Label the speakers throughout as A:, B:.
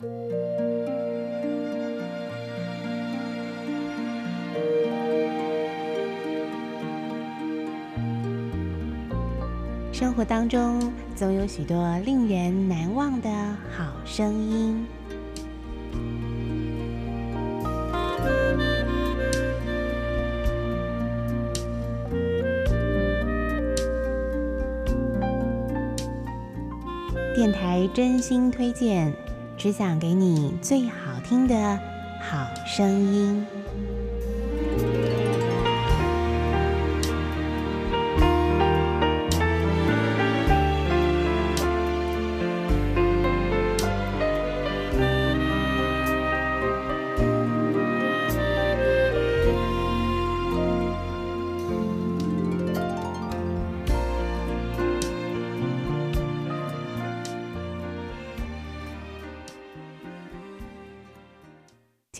A: 生活当中总有许多令人难忘的好声音。电台真心推荐，只想给你最好听的好声音。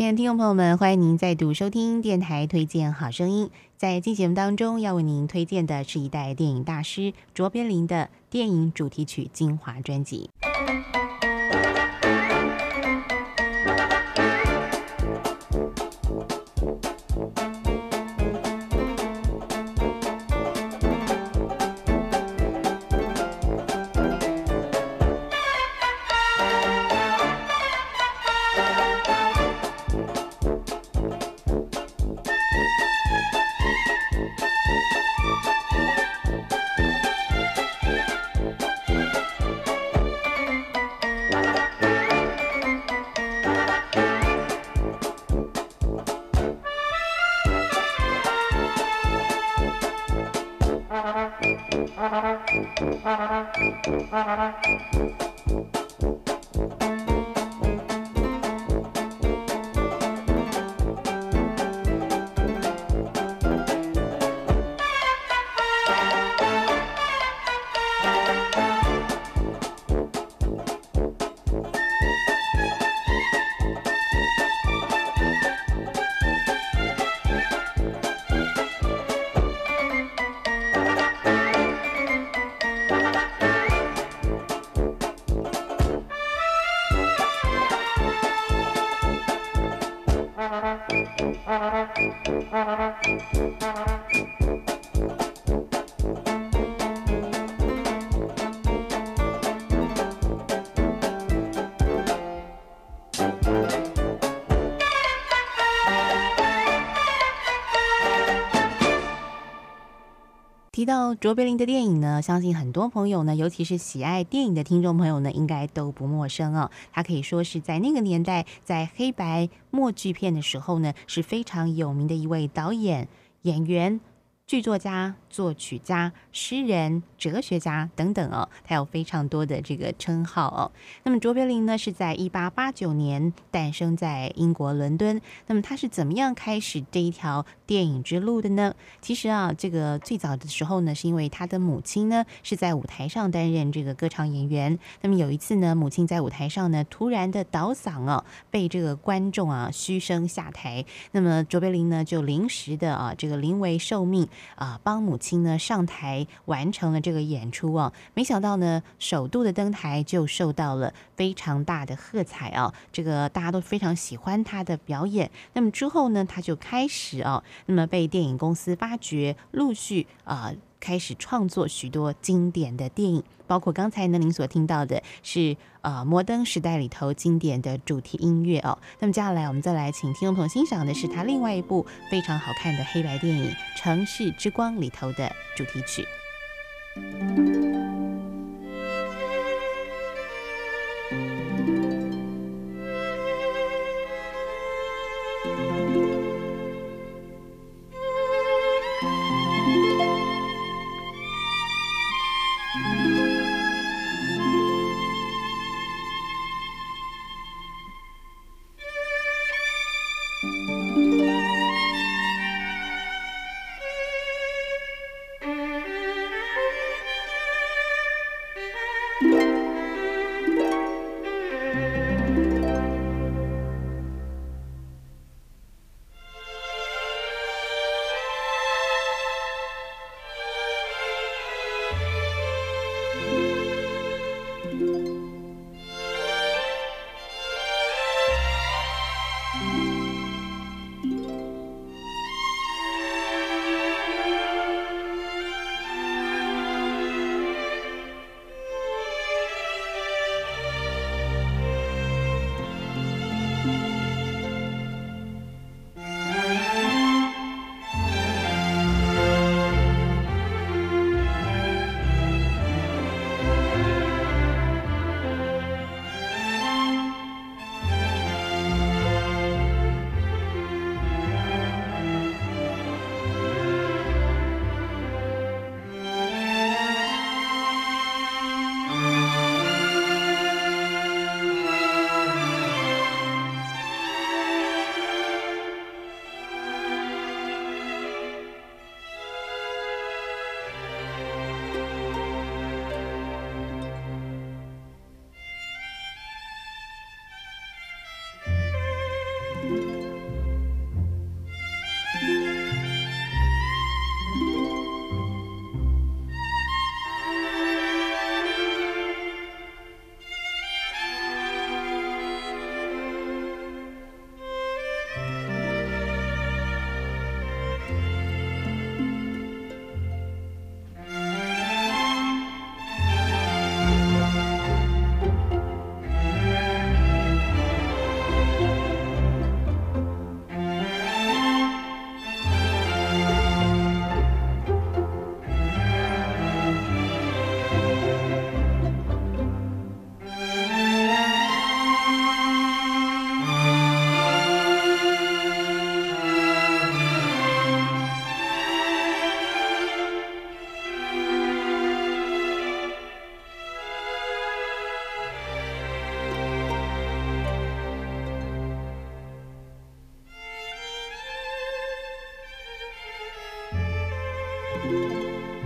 A: 亲爱的听众朋友们，欢迎您再度收听电台推荐好声音。在今节目当中，要为您推荐的是一代电影大师卓别林的电影主题曲精华专辑。Thank you. Thank you. 提到卓别林的电影呢，相信很多朋友呢，尤其是喜爱电影的听众朋友呢，应该都不陌生哦。他可以说是在那个年代，在黑白默剧片的时候呢，是非常有名的一位导演、演员。剧作家、作曲家、诗人、哲学家等等哦，他有非常多的这个称号哦。那么卓别林呢，是在一八八九年诞生在英国伦敦。那么他是怎么样开始这一条电影之路的呢？其实啊，这个最早的时候呢，是因为他的母亲呢是在舞台上担任这个歌唱演员。那么有一次呢，母亲在舞台上呢突然的倒嗓哦，被这个观众啊嘘声下台。那么卓别林呢就临时的啊这个临危受命。啊，帮母亲呢上台完成了这个演出哦，没想到呢，首度的登台就受到了非常大的喝彩啊，这个大家都非常喜欢他的表演。那么之后呢，他就开始哦，那么被电影公司发掘，陆续啊。开始创作许多经典的电影，包括刚才呢您所听到的是呃摩登时代里头经典的主题音乐哦。那么接下来我们再来请听众朋友欣赏的是他另外一部非常好看的黑白电影《城市之光》里头的主题曲。Música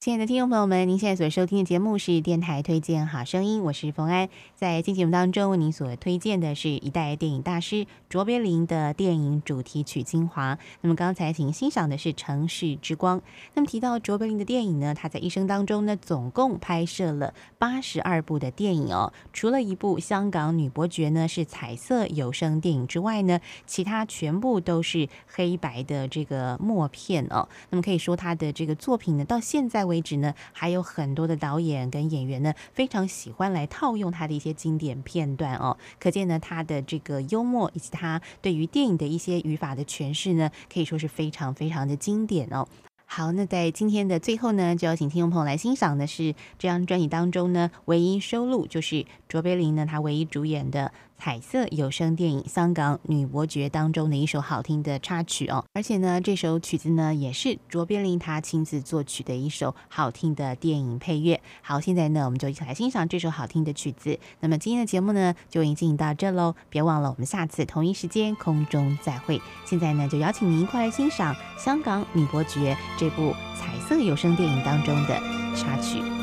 A: 亲爱的听众朋友们，您现在所收听的节目是电台推荐好声音，我是冯安。在今节目当中，为您所推荐的是一代电影大师卓别林的电影主题曲精华。那么刚才请欣赏的是《城市之光》。那么提到卓别林的电影呢，他在一生当中呢，总共拍摄了八十二部的电影哦。除了一部《香港女伯爵》呢是彩色有声电影之外呢，其他全部都是黑白的这个默片哦。那么可以说他的这个作品呢，到现在为止呢，还有很多的导演跟演员呢，非常喜欢来套用他的一些经典片段哦。可见呢，他的这个幽默以及他对于电影的一些语法的诠释呢，可以说是非常非常的经典哦。好，那在今天的最后呢，就要请听众朋友来欣赏的是这张专辑当中呢，唯一收录就是卓别林呢他唯一主演的。彩色有声电影《香港女伯爵》当中的一首好听的插曲哦，而且呢，这首曲子呢也是卓别林他亲自作曲的一首好听的电影配乐。好，现在呢，我们就一起来欣赏这首好听的曲子。那么今天的节目呢，就已经进行到这喽，别忘了我们下次同一时间空中再会。现在呢，就邀请您一块来欣赏《香港女伯爵》这部彩色有声电影当中的插曲。